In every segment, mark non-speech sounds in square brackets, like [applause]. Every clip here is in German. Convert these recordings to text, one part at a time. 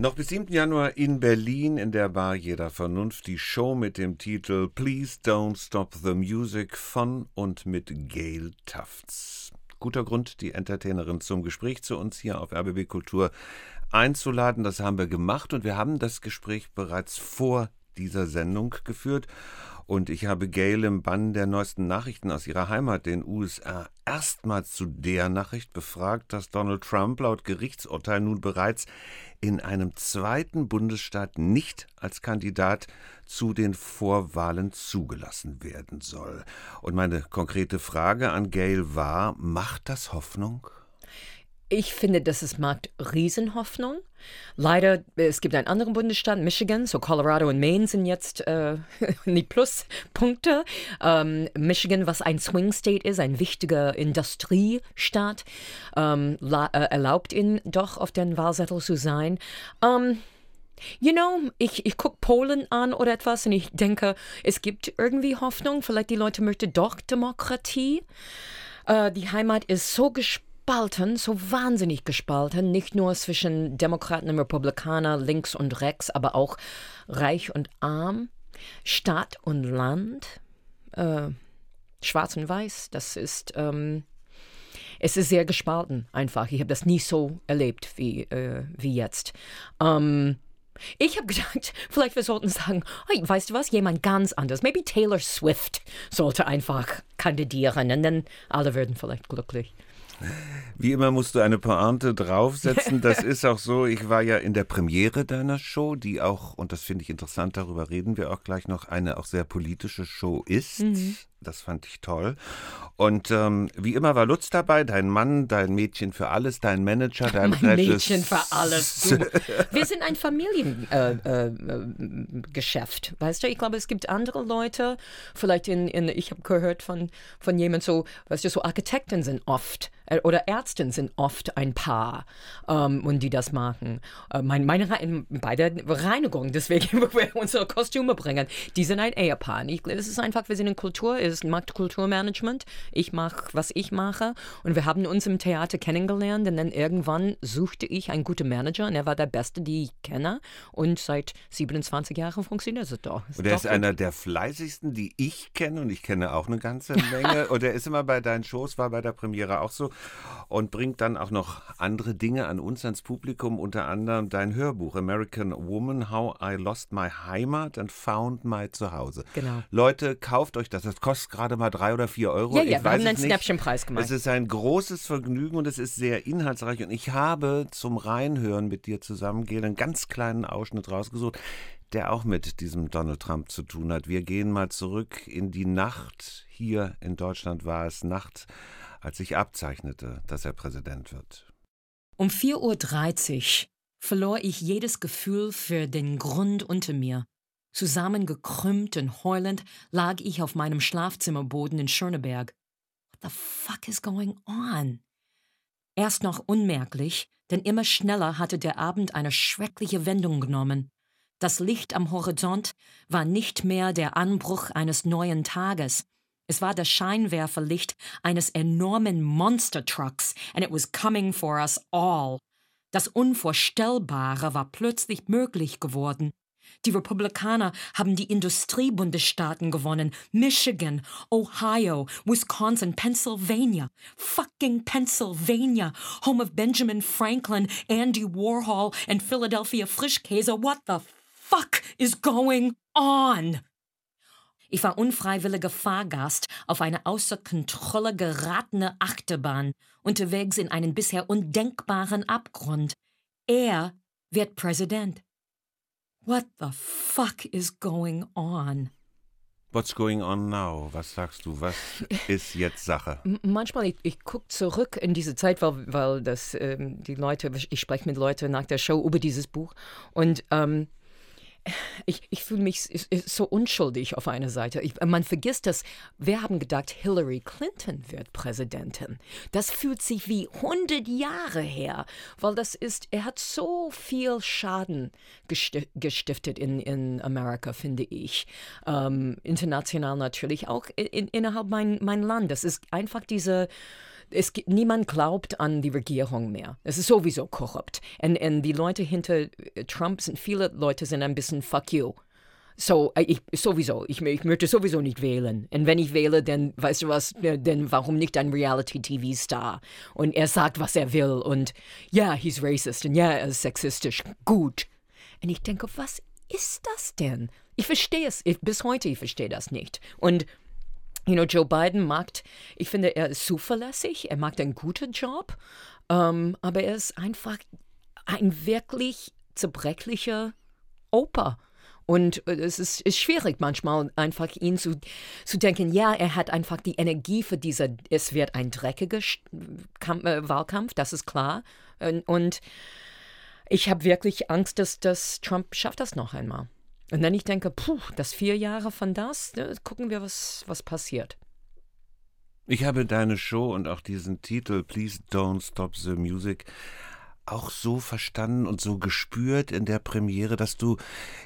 Noch bis 7. Januar in Berlin in der Bar Jeder Vernunft die Show mit dem Titel Please Don't Stop the Music von und mit Gail Tufts. Guter Grund, die Entertainerin zum Gespräch zu uns hier auf RBB Kultur einzuladen. Das haben wir gemacht und wir haben das Gespräch bereits vor dieser Sendung geführt. Und ich habe Gail im Bann der neuesten Nachrichten aus ihrer Heimat, den USA, erstmals zu der Nachricht befragt, dass Donald Trump laut Gerichtsurteil nun bereits in einem zweiten Bundesstaat nicht als Kandidat zu den Vorwahlen zugelassen werden soll. Und meine konkrete Frage an Gail war, macht das Hoffnung? Ich finde, dass es macht Riesenhoffnung. Leider, es gibt einen anderen Bundesstaat, Michigan, so Colorado und Maine sind jetzt äh, [laughs] die Pluspunkte. Ähm, Michigan, was ein Swing State ist, ein wichtiger Industriestaat, ähm, äh, erlaubt ihn doch auf den Wahlzettel zu sein. Ähm, You know, ich, ich gucke Polen an oder etwas und ich denke, es gibt irgendwie Hoffnung. Vielleicht die Leute möchten doch Demokratie. Äh, die Heimat ist so gespalten gespalten, so wahnsinnig gespalten, nicht nur zwischen Demokraten und Republikanern, links und rechts, aber auch reich und arm, Stadt und Land, äh, schwarz und weiß, das ist, ähm, es ist sehr gespalten einfach. Ich habe das nie so erlebt wie, äh, wie jetzt. Ähm, ich habe [laughs] gedacht, vielleicht wir sollten sagen, hey, weißt du was, jemand ganz anders. Maybe Taylor Swift sollte einfach kandidieren und dann alle würden vielleicht glücklich. Wie immer musst du eine Pointe draufsetzen. [laughs] Das ist auch so. Ich war ja in der Premiere deiner Show, die auch, und das finde ich interessant, darüber reden wir auch gleich noch, eine auch sehr politische Show ist. Mhm. Das fand ich toll. Und ähm, wie immer war Lutz dabei, dein Mann, dein Mädchen für alles, dein Manager, dein [laughs] mein Mädchen für alles. Du. [laughs] Wir sind ein Familiengeschäft, äh, äh, weißt du? Ich glaube, es gibt andere Leute, vielleicht in, in ich habe gehört von, von jemand so, weißt du, so Architekten sind oft äh, oder Ärzten sind oft ein Paar ähm, und die das machen. Äh, mein, meine bei der Reinigung, deswegen, [laughs] wo wir unsere Kostüme bringen, die sind ein Ehepaar. Ich, es ist einfach, wir sind in Kultur, ist Marktkulturmanagement. Ich mache, was ich mache. Und wir haben uns im Theater kennengelernt und dann irgendwann suchte ich einen guten Manager und er war der Beste, den ich kenne. Und seit 27 Jahren funktioniert es doch. und er ist einer der fleißigsten, die ich kenne und ich kenne auch eine ganze Menge. [laughs] und er ist immer bei deinen Shows, war bei der Premiere auch so und bringt dann auch noch andere Dinge an uns, ans Publikum, unter anderem dein Hörbuch American Woman, How I Lost My Heimat and Found My Zuhause. Genau. Leute, kauft euch das. Das kostet kostet gerade mal drei oder vier Euro. Ja, ja, ich wir haben einen Snapchenpreis gemacht. Es ist ein großes Vergnügen und es ist sehr inhaltsreich. Und ich habe zum Reinhören mit dir zusammen, Gel, einen ganz kleinen Ausschnitt rausgesucht, der auch mit diesem Donald Trump zu tun hat. Wir gehen mal zurück in die Nacht. Hier in Deutschland war es Nacht, als sich abzeichnete, dass er Präsident wird. Um 4.30 Uhr verlor ich jedes Gefühl für den Grund unter mir. Zusammengekrümmt und heulend lag ich auf meinem Schlafzimmerboden in Schöneberg. What the fuck is going on? Erst noch unmerklich, denn immer schneller hatte der Abend eine schreckliche Wendung genommen. Das Licht am Horizont war nicht mehr der Anbruch eines neuen Tages. Es war das Scheinwerferlicht eines enormen Monster-Trucks, and it was coming for us all. Das Unvorstellbare war plötzlich möglich geworden. Die Republikaner haben die Industriebundesstaaten gewonnen. Michigan, Ohio, Wisconsin, Pennsylvania. Fucking Pennsylvania. Home of Benjamin Franklin, Andy Warhol and Philadelphia Frischkäse. What the fuck is going on? Ich war unfreiwilliger Fahrgast auf eine außer Kontrolle geratene Achterbahn, unterwegs in einen bisher undenkbaren Abgrund. Er wird Präsident. What the fuck is going on? What's going on now? Was sagst du? Was [laughs] ist jetzt Sache? Manchmal, ich, ich gucke zurück in diese Zeit, weil, weil das, ähm, die Leute, ich spreche mit Leuten nach der Show über dieses Buch und ähm, ich, ich fühle mich so unschuldig auf einer Seite. Ich, man vergisst das. Wir haben gedacht, Hillary Clinton wird Präsidentin. Das fühlt sich wie 100 Jahre her, weil das ist, er hat so viel Schaden gestiftet in, in Amerika, finde ich. Ähm, international natürlich auch in, innerhalb mein, mein Land. Das ist einfach diese es gibt, niemand glaubt an die Regierung mehr. Es ist sowieso korrupt. Und, und die Leute hinter Trump sind, viele Leute sind ein bisschen fuck you. So, äh, ich sowieso, ich, ich möchte sowieso nicht wählen. Und wenn ich wähle, dann, weißt du was, dann warum nicht ein Reality-TV-Star? Und er sagt, was er will und ja, yeah, he's racist und ja, yeah, er ist sexistisch. Gut. Und ich denke, was ist das denn? Ich verstehe es, ich, bis heute, ich verstehe das nicht. Und You know, Joe Biden macht, ich finde, er ist zuverlässig, er macht einen guten Job, ähm, aber er ist einfach ein wirklich zerbrechlicher Opa. Und äh, es ist, ist, schwierig manchmal einfach ihn zu, zu denken, ja, er hat einfach die Energie für diese, es wird ein dreckiger Kampf, äh, Wahlkampf, das ist klar. Und, ich habe wirklich Angst, dass, dass Trump schafft das noch einmal. Und dann ich denke, puh, das vier Jahre von das, ne, gucken wir, was, was passiert. Ich habe deine Show und auch diesen Titel Please Don't Stop the Music auch so verstanden und so gespürt in der Premiere, dass du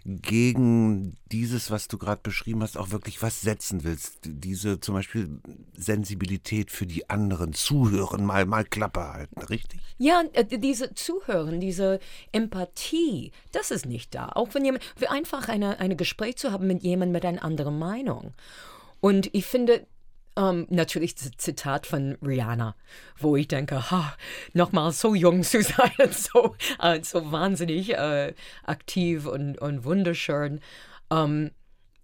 gegen dieses, was du gerade beschrieben hast, auch wirklich was setzen willst. Diese zum Beispiel Sensibilität für die anderen, zuhören, mal, mal Klappe halten, richtig? Ja, äh, diese Zuhören, diese Empathie, das ist nicht da. Auch wenn jemand, einfach eine, eine Gespräch zu haben mit jemandem mit einer anderen Meinung. Und ich finde, um, ähm, natürlich das Zitat von Rihanna, wo ich denke, ha, nochmal so jung zu [laughs] sein und so, uh, so wahnsinnig uh, aktiv und, und wunderschön. Um, ähm,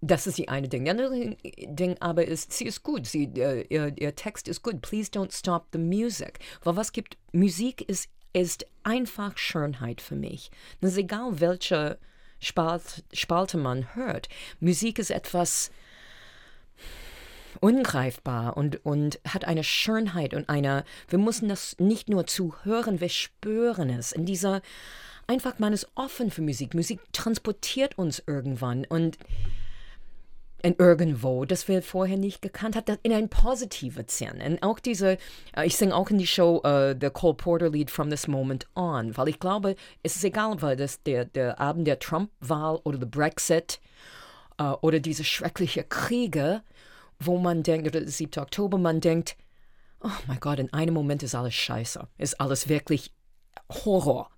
das ist die eine Ding. Die andere Ding aber ist, sie ist gut. Sie, uh, ihr, ihr Text ist gut. Please don't stop the music. Weil was gibt, Musik ist, ist einfach Schönheit für mich. Es ist egal, welche Spalt, Spalte man hört. Musik ist etwas, ungreifbar und, und hat eine Schönheit und eine, wir müssen das nicht nur zuhören, wir spüren es. In dieser, einfach, man ist offen für Musik. Musik transportiert uns irgendwann und in irgendwo, das wir vorher nicht gekannt hatten, in ein positives Sinn. Und auch diese, äh, ich singe auch in die Show uh, The Cole Porter Lied From This Moment On, weil ich glaube, es ist egal, weil das der, der Abend der Trump-Wahl oder der Brexit uh, oder diese schreckliche Kriege, wo man denkt, oder 7. Oktober, man denkt, oh mein Gott, in einem Moment ist alles scheiße, ist alles wirklich Horror.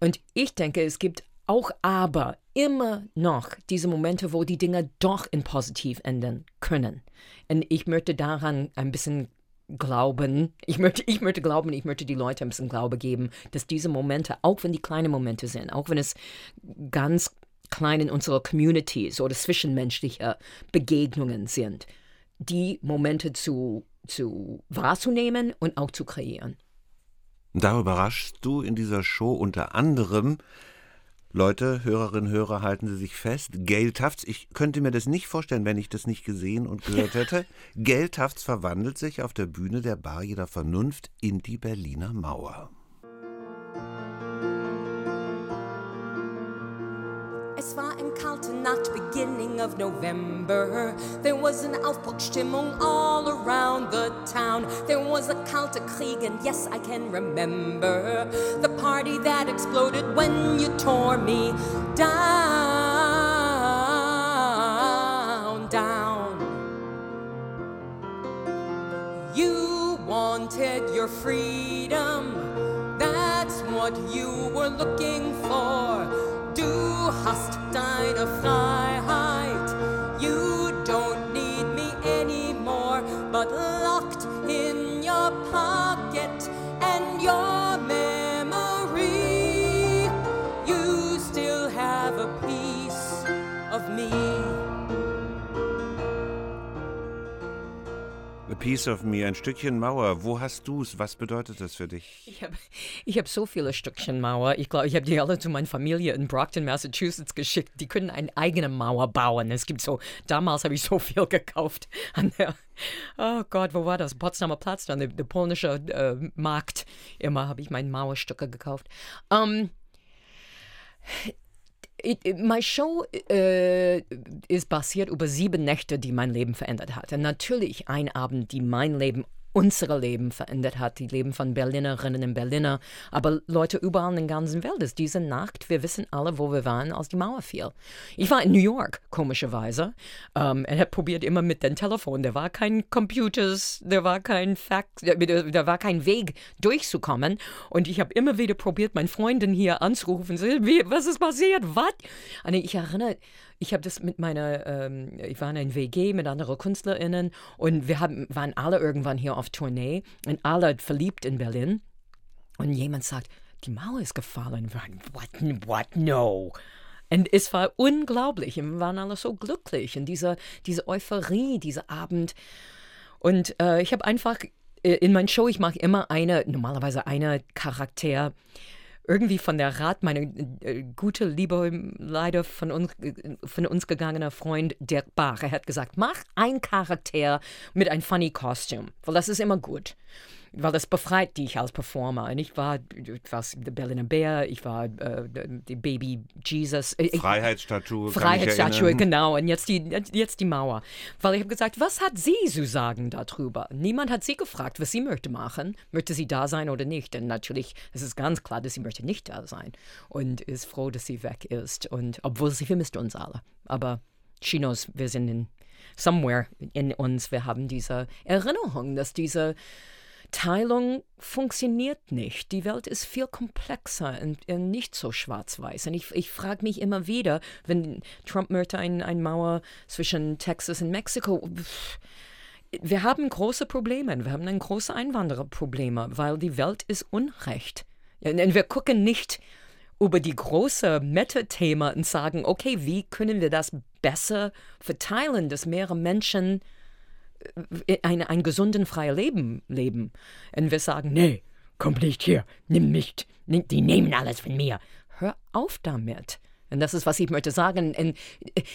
Und ich denke, es gibt auch aber immer noch diese Momente, wo die Dinge doch in positiv enden können. Und ich möchte daran ein bisschen glauben, ich möchte, ich möchte glauben, ich möchte die Leute ein bisschen Glaube geben, dass diese Momente, auch wenn die kleine Momente sind, auch wenn es ganz klein in unserer Communities oder zwischenmenschliche Begegnungen sind, die Momente zu, zu wahrzunehmen und auch zu kreieren. Da überraschst du in dieser Show unter anderem Leute, Hörerinnen, Hörer, halten Sie sich fest. Gail Tafts, ich könnte mir das nicht vorstellen, wenn ich das nicht gesehen und gehört [laughs] hätte. Gail Tafts verwandelt sich auf der Bühne der Bar jeder Vernunft in die Berliner Mauer. Es war eine kalte Nacht, beginning of November. There was an Aufbruchstimmung all around the town. There was a kalte Krieg, and yes, I can remember the party that exploded when you tore me down, down. You wanted your freedom, that's what you were looking for hast deine Freiheit. You don't need me anymore, but Piece of Me, ein Stückchen Mauer. Wo hast du es? Was bedeutet das für dich? Ich habe ich hab so viele Stückchen Mauer. Ich glaube, ich habe die alle zu meiner Familie in Brockton, Massachusetts geschickt. Die können eine eigene Mauer bauen. Es gibt so, damals habe ich so viel gekauft an der, oh Gott, wo war das? Potsdamer Platz, dann der, der polnische äh, Markt. Immer habe ich meine Mauerstücke gekauft. Um, ähm, meine Show äh, ist basiert über sieben Nächte, die mein Leben verändert hat. Natürlich ein Abend, die mein Leben unsere Leben verändert hat, die Leben von Berlinerinnen und Berliner, aber Leute überall in der ganzen Welt ist. Diese Nacht, wir wissen alle, wo wir waren, als die Mauer fiel. Ich war in New York, komischerweise. Ähm, er hat probiert immer mit dem Telefon. Da war kein Computers, da war kein Fax, da war kein Weg durchzukommen. Und ich habe immer wieder probiert, meine Freundin hier anzurufen. Wie, was ist passiert? Was? Ich erinnere, ich habe das mit meiner, ähm, ich war in einer WG mit anderen KünstlerInnen und wir haben, waren alle irgendwann hier auf Tournee und alle verliebt in Berlin. Und jemand sagt, die Mauer ist gefallen. What, what, no. Und es war unglaublich. Wir waren alle so glücklich. Und diese, diese Euphorie, dieser Abend. Und äh, ich habe einfach äh, in meiner Show, ich mache immer eine, normalerweise eine Charakter, irgendwie von der Rat, meine äh, gute, liebe, leider von uns, von uns gegangener Freund Dirk Bach, er hat gesagt, mach ein Charakter mit einem funny Costume, weil das ist immer gut weil das befreit dich als Performer. Und ich war, was, der Berliner Bär, ich war äh, die Baby Jesus. Ich, Freiheitsstatue. Freiheitsstatue, genau. Und jetzt die, jetzt die Mauer. Weil ich habe gesagt, was hat sie zu sagen darüber? Niemand hat sie gefragt, was sie möchte machen. Möchte sie da sein oder nicht? Denn natürlich es ist ganz klar, dass sie möchte nicht da sein. Und ist froh, dass sie weg ist. Und obwohl sie vermisst uns alle. Aber Chinos, wir sind in somewhere in uns, wir haben diese Erinnerung, dass diese Teilung funktioniert nicht. Die Welt ist viel komplexer und, nicht so schwarz-weiß. Und ich, ich frage mich immer wieder, wenn Trump möchte eine ein Mauer zwischen Texas und Mexiko. Wir haben große Probleme. Wir haben ein große Einwandererprobleme, weil die Welt ist unrecht. Und wir gucken nicht über die große Meta-Thema und sagen, okay, wie können wir das besser verteilen, dass mehrere Menschen ein, ein gesunden, freien Leben leben. Und wir sagen, nee, komm nicht hier, nimm nicht, die nehmen alles von mir. Hör auf damit. Und das ist, was ich möchte sagen. Und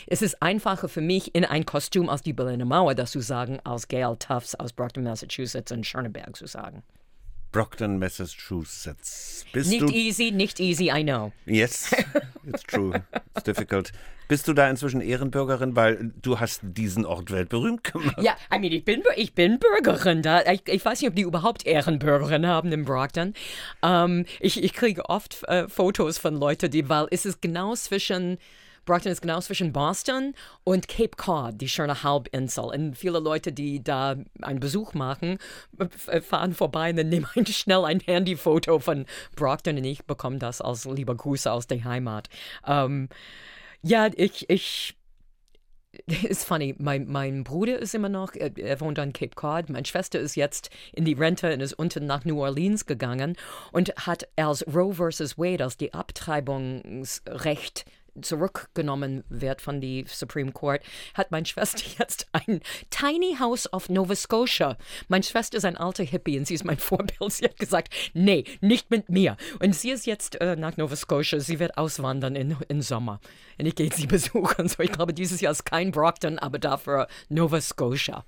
es ist einfacher für mich, in ein Kostüm aus die Berliner Mauer das zu sagen, als Gail Tufts aus Brockton, Massachusetts und Schöneberg zu sagen. Brockton, Massachusetts. Bist nicht easy, nicht easy, I know. Yes, it's true. It's difficult. Bist du da inzwischen Ehrenbürgerin, weil du hast diesen Ort weltberühmt gemacht? Ja, I mean, ich bin, ich bin Bürgerin da. Ich, ich weiß nicht, ob die überhaupt Ehrenbürgerin haben in Brockton. Um, ich, ich kriege oft äh, Fotos von Leuten, die, weil es ist genau zwischen Brockton ist genau zwischen Boston und Cape Cod, die schöne Halbinsel. Und viele Leute, die da einen Besuch machen, fahren vorbei und nehmen [laughs] schnell ein Handyfoto von Brockton und ich bekomme das als lieber Grüße aus der Heimat. Ähm, ja, ich, ich [laughs] ist funny. Mein, mein Bruder ist immer noch, er, wohnt an Cape Cod. Meine Schwester ist jetzt in die Rente und ist unten nach New Orleans gegangen und hat als Roe versus Wade, als die Abtreibungsrecht zurückgenommen wird von der Supreme Court, hat meine Schwester [laughs] jetzt ein Tiny House of Nova Scotia. Meine Schwester ist ein alter Hippie und sie ist mein Vorbild. Sie hat gesagt, nee, nicht mit mir. Und sie ist jetzt äh, nach Nova Scotia. Sie wird auswandern in, in Sommer. Und ich gehe sie [laughs] besuchen. So, ich glaube, dieses Jahr ist kein Brockton, aber dafür Nova Scotia.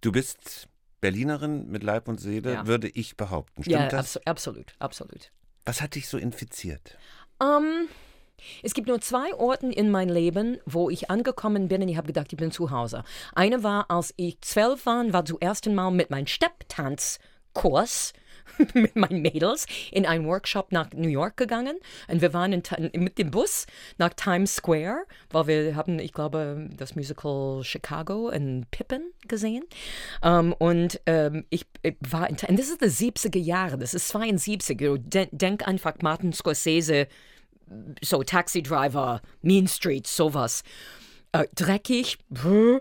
Du bist Berlinerin mit Leib und Seele, ja. würde ich behaupten. Stimmt ja, das? Abso absolut, absolut. Was hat dich so infiziert? Um, ähm, es gibt nur zwei Orte in meinem Leben, wo ich angekommen bin und ich habe gedacht, ich bin zu Hause. Eine war, als ich zwölf war, war zum ersten Mal mit meinem Stepptanzkurs [laughs] mit meinen Mädels in einen Workshop nach New York gegangen. Und wir waren in, mit dem Bus nach Times Square, weil wir haben, ich glaube, das Musical Chicago in Pippin gesehen. Um, und um, ich, ich, war in, und das ist die 70er Jahre, das ist 72, denk einfach Martin Scorsese so Taxi Driver, Mean Street, sowas. Äh, dreckig, brr,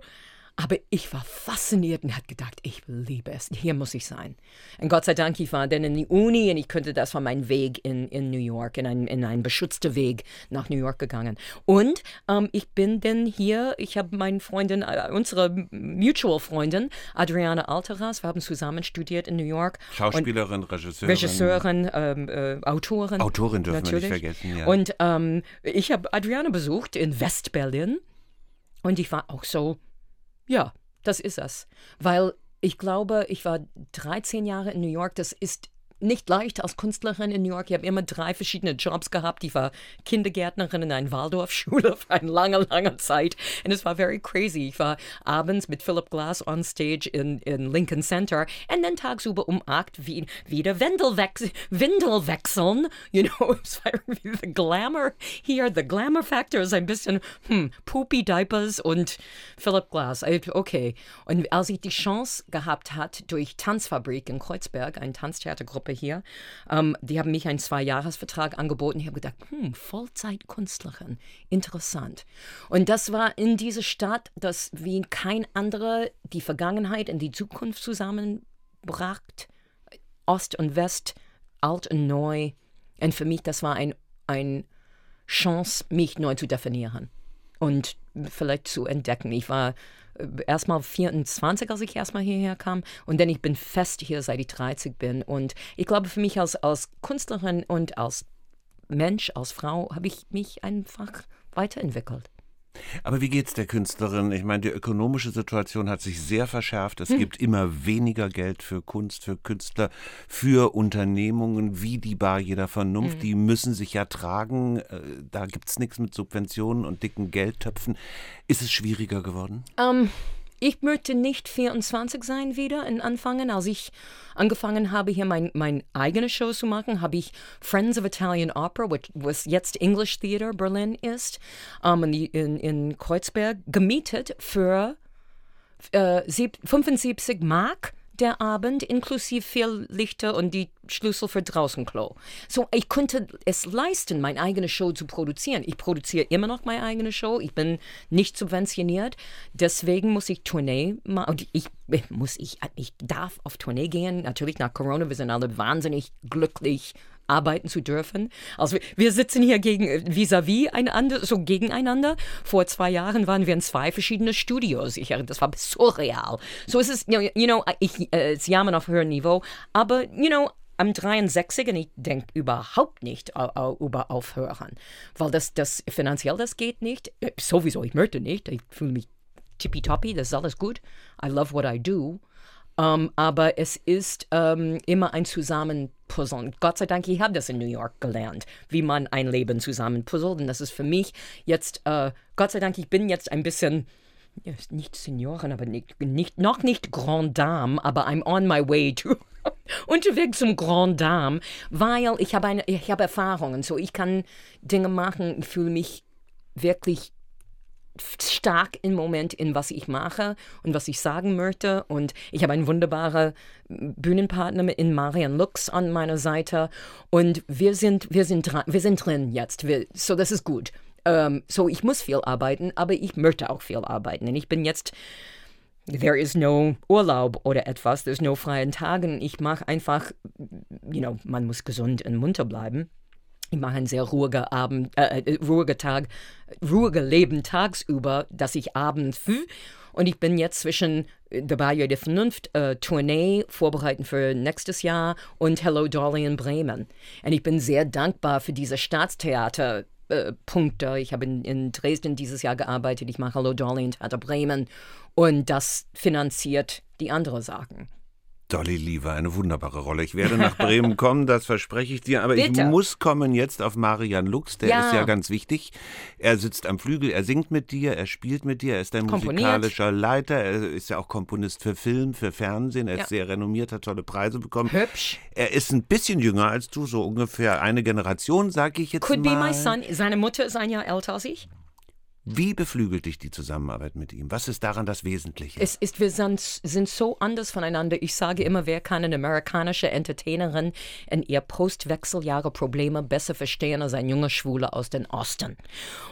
aber ich war fasziniert und habe gedacht, ich liebe es. Hier muss ich sein. Und Gott sei Dank, ich war dann in die Uni und ich könnte das von meinem Weg in, in New York, in einen, in einen beschützten Weg nach New York gegangen. Und ähm, ich bin dann hier, ich habe meine Freundin, äh, unsere Mutual Freundin, Adriana Alteras, wir haben zusammen studiert in New York. Schauspielerin, Regisseurin. Regisseurin, ähm, äh, Autorin. Autorin dürfen natürlich. wir nicht vergessen, ja. Und ähm, ich habe Adriana besucht in West-Berlin und ich war auch so ja, das ist es. Weil ich glaube, ich war 13 Jahre in New York. Das ist nicht leicht als Künstlerin in New York. Ich habe immer drei verschiedene Jobs gehabt. Ich war Kindergärtnerin in einer Waldorfschule [laughs] für eine lange, lange Zeit. Und es war very crazy. Ich war abends mit Philip Glass on stage in, in Lincoln Center und dann tagsüber um acht wie, wieder Windel, wechs Windel wechseln. You know, es war irgendwie the Glamour hier. The Glamour Factor ist ein bisschen, hm, Poopy Diapers und Philip Glass. Okay. Und als ich die Chance gehabt hat durch Tanzfabrik in Kreuzberg, eine Tanztheatergruppe hier, ähm, die haben mich einen Zwei-Jahres-Vertrag angeboten. Ich habe gedacht, hm, Vollzeitkünstlerin, interessant. Und das war in dieser Stadt, das wie kein anderer die Vergangenheit und die Zukunft zusammenbracht. Ost und West, alt und neu. Und für mich, das war ein, ein Chance, mich neu zu definieren und vielleicht zu entdecken. Ich war äh, erstmal 24, als ich erstmal hierher kam. Und dann ich bin fest hier, seit ich 30 bin. Und ich glaube, für mich als, als Künstlerin und als Mensch, als Frau, habe ich mich einfach weiterentwickelt. Aber wie geht es der Künstlerin? Ich meine, die ökonomische Situation hat sich sehr verschärft. Es hm. gibt immer weniger Geld für Kunst, für Künstler, für Unternehmungen wie die Bar jeder Vernunft. Hm. Die müssen sich ja tragen. Äh, da gibt es nichts mit Subventionen und dicken Geldtöpfen. Ist es schwieriger geworden? Um ähm, ich möchte nicht 24 sein wieder und anfangen. Als ich angefangen habe, hier mein, mein eigene Show zu machen, habe ich Friends of Italian Opera, was jetzt English Theater Berlin ist, um, ähm, in, in Kreuzberg, gemietet für äh, 75 Mark der Abend inklusive viel Lichter und die Schlüssel für draußen Klo. So, ich konnte es leisten, meine eigene Show zu produzieren. Ich produziere immer noch meine eigene Show. Ich bin nicht subventioniert. Deswegen muss ich Tournee machen. Ich muss, ich, ich darf auf Tournee gehen. Natürlich nach Corona, wir sind alle wahnsinnig glücklich arbeiten zu dürfen. Also wir sitzen hier gegen vis-à-vis -vis einander, so gegeneinander. Vor zwei Jahren waren wir in zwei verschiedenen Studios. Ich, das war surreal. So ist es, you know, ich, äh, es jammern auf höherem Niveau, aber, you know, am 63 und ich denke überhaupt nicht über Aufhören, weil das, das finanziell, das geht nicht. Äh, sowieso, ich möchte nicht. Ich fühle mich tippitoppi, das ist alles gut. I love what I do. Um, aber es ist um, immer ein Zusammenpuzzeln. Gott sei Dank, ich habe das in New York gelernt, wie man ein Leben zusammenpuzzelt. Und das ist für mich jetzt, uh, Gott sei Dank, ich bin jetzt ein bisschen, ja, nicht Senioren, aber nicht, nicht, noch nicht Grand Dame, aber I'm on my way to [laughs] unterwegs zum Grand Dame, weil ich habe eine, ich habe Erfahrungen, so ich kann Dinge machen, ich fühle mich wirklich stark im Moment in was ich mache und was ich sagen möchte. Und ich habe einen wunderbaren Bühnenpartner in Marian Lux an meiner Seite. Und wir sind, wir sind, wir sind drin jetzt. Wir, so, das ist gut. Ähm, so, ich muss viel arbeiten, aber ich möchte auch viel arbeiten. Und ich bin jetzt There is no Urlaub oder etwas, there's no freien Tagen. Ich mache einfach, you know, man muss gesund und munter bleiben. Ich mache einen sehr ruhigen Abend, äh, äh ruhiger Tag, ruhiger Leben tagsüber, dass ich abends fühle. Und ich bin jetzt zwischen The Bayou der Vernunft äh, Tournee vorbereiten für nächstes Jahr und Hello Dolly in Bremen. Und ich bin sehr dankbar für diese Staatstheater. Äh, Punkte. Ich habe in, in, Dresden dieses Jahr gearbeitet. Ich mache Hello Dolly in Theater Bremen und das finanziert die anderen Sachen. Dolly Lee war eine wunderbare Rolle. Ich werde nach Bremen [laughs] kommen, das verspreche ich dir. Aber Bitte. ich muss kommen jetzt auf Marian Lux, der ja. ist ja ganz wichtig. Er sitzt am Flügel, er singt mit dir, er spielt mit dir, er ist ein musikalischer Leiter, er ist ja auch Komponist für Film, für Fernsehen, er ja. ist sehr renommiert, hat tolle Preise bekommen. Hübsch. Er ist ein bisschen jünger als du, so ungefähr eine Generation, sag ich jetzt Could mal. Could be my son. Seine Mutter ist ein Jahr älter als ich. Wie beflügelt dich die Zusammenarbeit mit ihm? Was ist daran das Wesentliche? Es ist, wir sind, sind so anders voneinander. Ich sage immer, wer kann eine amerikanische Entertainerin in ihr Postwechseljahre Probleme besser verstehen als ein junger Schwuler aus dem Osten?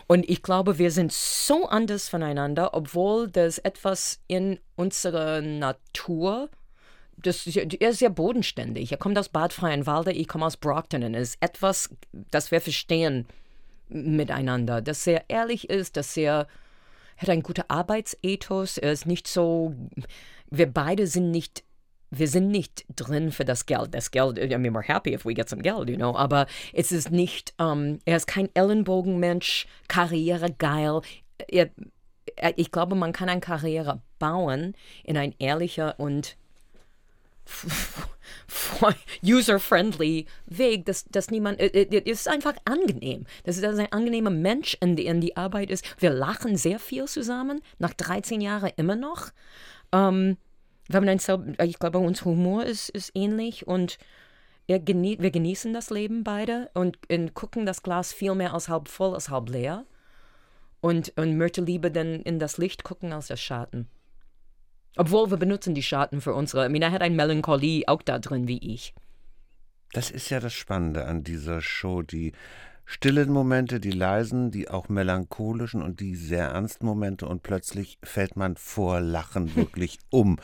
Und ich glaube, wir sind so anders voneinander, obwohl das etwas in unserer Natur das, er ist sehr bodenständig. Er kommt aus Bad Freienwalde, ich komme aus Brockton. Es ist etwas, das wir verstehen miteinander, dass er ehrlich ist, dass er, er hat einen guten Arbeitsethos, er ist nicht so, wir beide sind nicht wir sind nicht drin für das Geld. Das Geld, I mean, we're happy if we get some Geld, you know, aber es ist nicht, um, ähm, er ist kein Ellenbogenmensch, Karrieregeil. Er, er, ich glaube, man kann eine Karriere bauen in ein ehrlicher und [laughs] user-friendly Weg, dass, dass niemand, es ist einfach angenehm. Das ist ein angenehmer Mensch, in die, die Arbeit ist. Wir lachen sehr viel zusammen, nach 13 Jahren immer noch. Ähm, wir haben ein, ich glaube, unser Humor ist, ist ähnlich und genie wir genießen das Leben beide und, und gucken das Glas viel mehr als halb voll als halb leer und, und möchte lieber dann in das Licht gucken als das Schatten. Obwohl wir benutzen die Schatten für unsere, er hat eine Melancholie auch da drin wie ich. Das ist ja das Spannende an dieser Show, die stillen Momente, die leisen, die auch melancholischen und die sehr ernsten Momente und plötzlich fällt man vor Lachen wirklich um.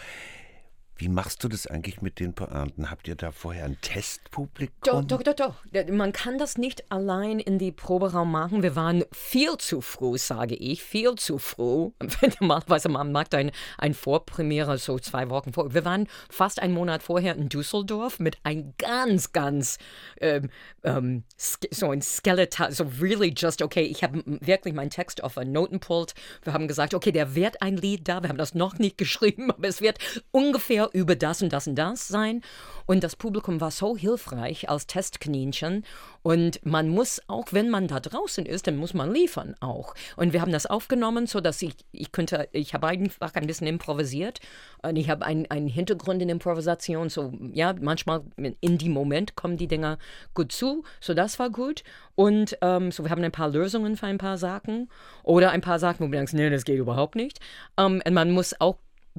Wie machst du das eigentlich mit den Pointen? Habt ihr da vorher ein Testpublikum? Doch, doch, doch, doch. Man kann das nicht allein in die Proberaum machen. Wir waren viel zu früh, sage ich, viel zu früh. [laughs] Normalerweise man macht ein, ein Vorpremiere so zwei Wochen vor. Wir waren fast einen Monat vorher in Düsseldorf mit ein ganz, ganz ähm, ähm, so ein Skeleton, so really just okay. Ich habe wirklich meinen Text auf ein Notenpult. Wir haben gesagt, okay, der wird ein Lied da. Wir haben das noch nicht [laughs] geschrieben, aber es wird ungefähr über das und das und das sein. Und das Publikum war so hilfreich als Testkaninchen. Und man muss, auch wenn man da draußen ist, dann muss man liefern auch. Und wir haben das aufgenommen, sodass ich, ich könnte, ich habe einfach ein bisschen improvisiert. Und ich habe einen Hintergrund in Improvisation. So, ja, manchmal in dem Moment kommen die Dinger gut zu. So, das war gut. Und ähm, so, wir haben ein paar Lösungen für ein paar Sachen. Oder ein paar Sachen, wo wir denken, nee, das geht überhaupt nicht. Ähm, und man muss auch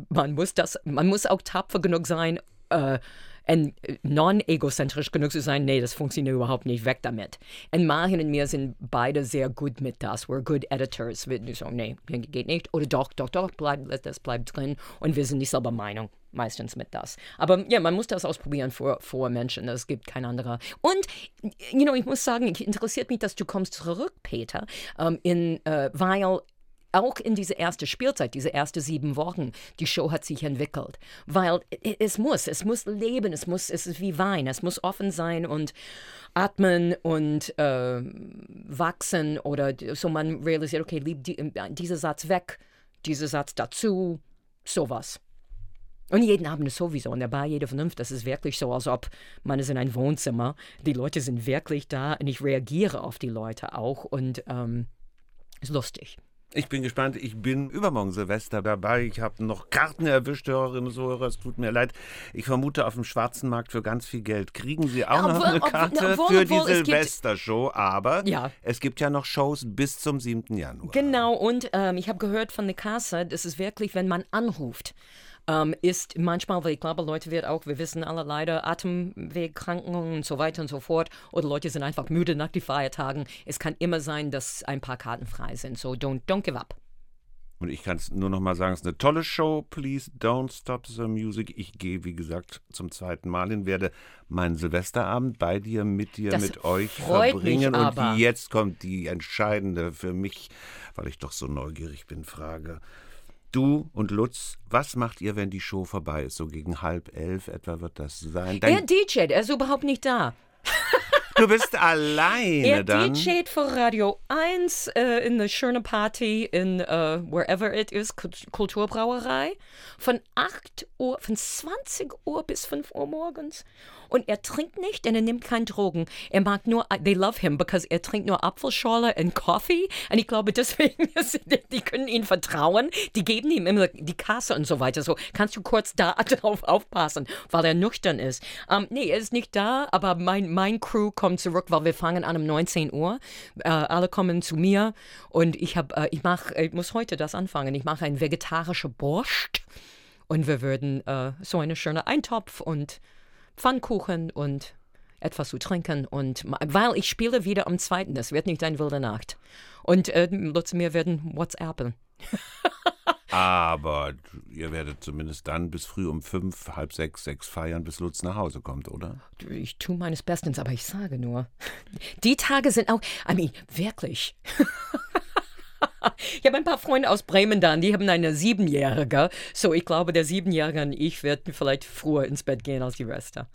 man muss das, man muss auch tapfer genug sein, äh, und non-egozentrisch genug zu sein, nee, das funktioniert überhaupt nicht, weg damit. Und Marien und mir sind beide sehr gut mit das. We're good editors. Wir so, nee, geht nicht. Oder doch, doch, doch, bleib, das bleibt drin. Und wir sind nicht selber Meinung meistens mit das. Aber ja, man muss das ausprobieren vor, vor Menschen. Es gibt kein anderer. Und, you know, ich muss sagen, interessiert mich, dass du kommst zurück, Peter, ähm, in, uh, weil auch in diese erste Spielzeit, diese ersten sieben Wochen, die Show hat sich entwickelt. Weil es muss, es muss leben, es muss, es ist wie Wein, es muss offen sein und atmen und äh, wachsen oder so man realisiert, okay, lieb die, dieser Satz weg, dieser Satz dazu, sowas. Und jeden Abend ist sowieso in der Bar jede Vernunft. Das ist wirklich so, als ob man ist in ein Wohnzimmer. Die Leute sind wirklich da und ich reagiere auf die Leute auch und ähm, ist lustig. Ich bin gespannt. Ich bin übermorgen Silvester dabei. Ich habe noch Karten erwischt, Hörerinnen und Hörer. Es tut mir leid. Ich vermute auf dem schwarzen Markt für ganz viel Geld. Kriegen Sie auch ja, noch eine Karte obwohl, für die Silvestershow. Aber ja. es gibt ja noch Shows bis zum 7. Januar. Genau. Und ähm, ich habe gehört von der Kasse, das ist wirklich, wenn man anruft ähm, ist manchmal, weil ich glaube, Leute wird auch, wir wissen alle leider, Atemwegkrankungen und so weiter und so fort. Oder Leute sind einfach müde nach den Feiertagen. Es kann immer sein, dass ein paar Karten frei sind. So don't, don't give up. Und ich kann es nur noch mal sagen, es ist eine tolle Show. Please don't stop the music. Ich gehe, wie gesagt, zum zweiten Mal hin, werde meinen Silvesterabend bei dir, mit dir, das mit euch verbringen. Und jetzt kommt die entscheidende für mich, weil ich doch so neugierig bin, Frage. Du und Lutz, was macht ihr, wenn die Show vorbei ist? So gegen halb elf etwa wird das sein. Dein er DJ, er ist überhaupt nicht da. Du bist alleine er dann? Er DJt für Radio 1 äh, in eine schöne Party in uh, wherever it is, Kulturbrauerei. Von 8 Uhr, von 20 Uhr bis 5 Uhr morgens. Und er trinkt nicht denn er nimmt keine Drogen. Er mag nur, they love him, because er trinkt nur Apfelschorle und Coffee. Und ich glaube, [laughs] deswegen, die können ihm vertrauen. Die geben ihm immer die Kasse und so weiter. So, kannst du kurz da [laughs] drauf aufpassen, weil er nüchtern ist. Um, ähm, nee, er ist nicht da, aber mein, mein Crew kommt zurück, weil wir fangen an um 19 Uhr. Uh, alle kommen zu mir und ich habe, uh, ich mache, ich muss heute das anfangen. Ich mache ein vegetarische Borscht und wir würden uh, so eine schöne Eintopf und Pfannkuchen und etwas zu trinken und weil ich spiele wieder am zweiten, das wird nicht eine wilde Nacht. Und äh, Lutz mir werden WhatsAppen. [laughs] Aber ihr werdet zumindest dann bis früh um fünf, halb sechs, sechs feiern, bis Lutz nach Hause kommt, oder? Ich tue meines Bestens, aber ich sage nur, die Tage sind auch, I mean, wirklich. [laughs] Ich habe ein paar Freunde aus Bremen da, die haben eine Siebenjährige. So, ich glaube, der Siebenjährige und ich werden vielleicht früher ins Bett gehen als die Reste.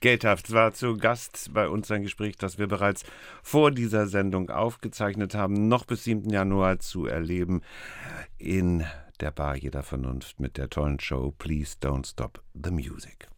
Geldhaft war zu Gast bei uns ein Gespräch, das wir bereits vor dieser Sendung aufgezeichnet haben, noch bis 7. Januar zu erleben in der Bar jeder Vernunft mit der tollen Show Please Don't Stop the Music.